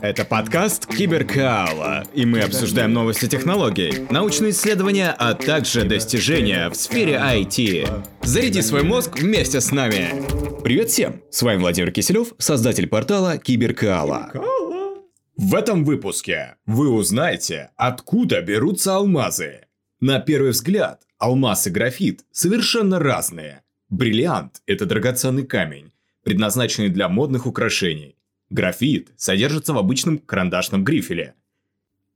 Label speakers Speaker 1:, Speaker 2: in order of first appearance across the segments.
Speaker 1: Это подкаст Киберкаала, и мы обсуждаем новости технологий, научные исследования, а также достижения в сфере IT. Заряди свой мозг вместе с нами. Привет всем! С вами Владимир Киселев, создатель портала Киберкаала. В этом выпуске вы узнаете, откуда берутся алмазы. На первый взгляд, алмаз и графит совершенно разные. Бриллиант – это драгоценный камень, предназначенный для модных украшений. Графит содержится в обычном карандашном грифеле.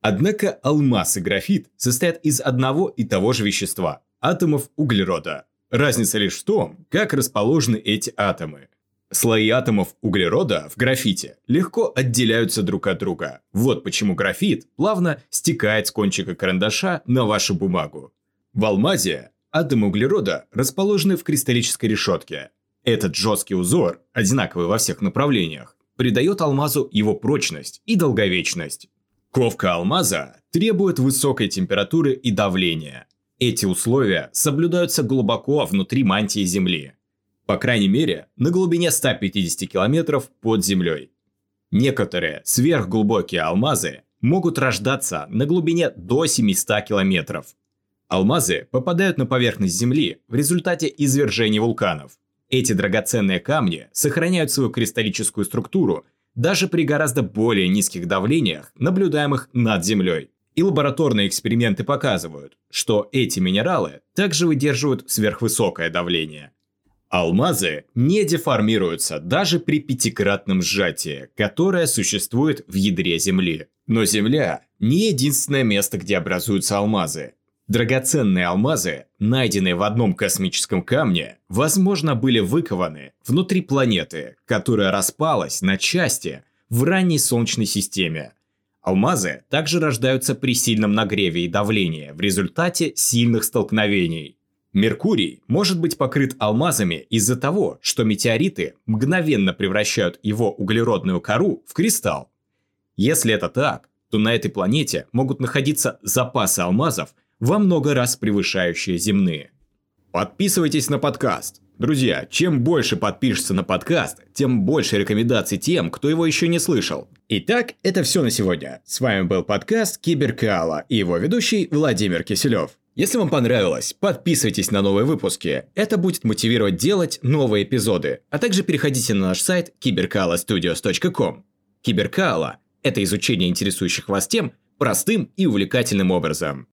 Speaker 1: Однако алмаз и графит состоят из одного и того же вещества – атомов углерода. Разница лишь в том, как расположены эти атомы. Слои атомов углерода в графите легко отделяются друг от друга. Вот почему графит плавно стекает с кончика карандаша на вашу бумагу. В алмазе атомы углерода расположены в кристаллической решетке. Этот жесткий узор, одинаковый во всех направлениях, придает алмазу его прочность и долговечность. Ковка алмаза требует высокой температуры и давления. Эти условия соблюдаются глубоко внутри мантии Земли. По крайней мере, на глубине 150 километров под землей. Некоторые сверхглубокие алмазы могут рождаться на глубине до 700 километров. Алмазы попадают на поверхность Земли в результате извержения вулканов. Эти драгоценные камни сохраняют свою кристаллическую структуру даже при гораздо более низких давлениях, наблюдаемых над Землей. И лабораторные эксперименты показывают, что эти минералы также выдерживают сверхвысокое давление. Алмазы не деформируются даже при пятикратном сжатии, которое существует в ядре Земли. Но Земля не единственное место, где образуются алмазы. Драгоценные алмазы, найденные в одном космическом камне, возможно, были выкованы внутри планеты, которая распалась на части в ранней Солнечной системе. Алмазы также рождаются при сильном нагреве и давлении в результате сильных столкновений. Меркурий может быть покрыт алмазами из-за того, что метеориты мгновенно превращают его углеродную кору в кристалл. Если это так, то на этой планете могут находиться запасы алмазов – во много раз превышающие земные. Подписывайтесь на подкаст. Друзья, чем больше подпишешься на подкаст, тем больше рекомендаций тем, кто его еще не слышал. Итак, это все на сегодня. С вами был подкаст Киберкала и его ведущий Владимир Киселев. Если вам понравилось, подписывайтесь на новые выпуски. Это будет мотивировать делать новые эпизоды. А также переходите на наш сайт cyberkalastudios.com. Киберкала – это изучение интересующих вас тем простым и увлекательным образом.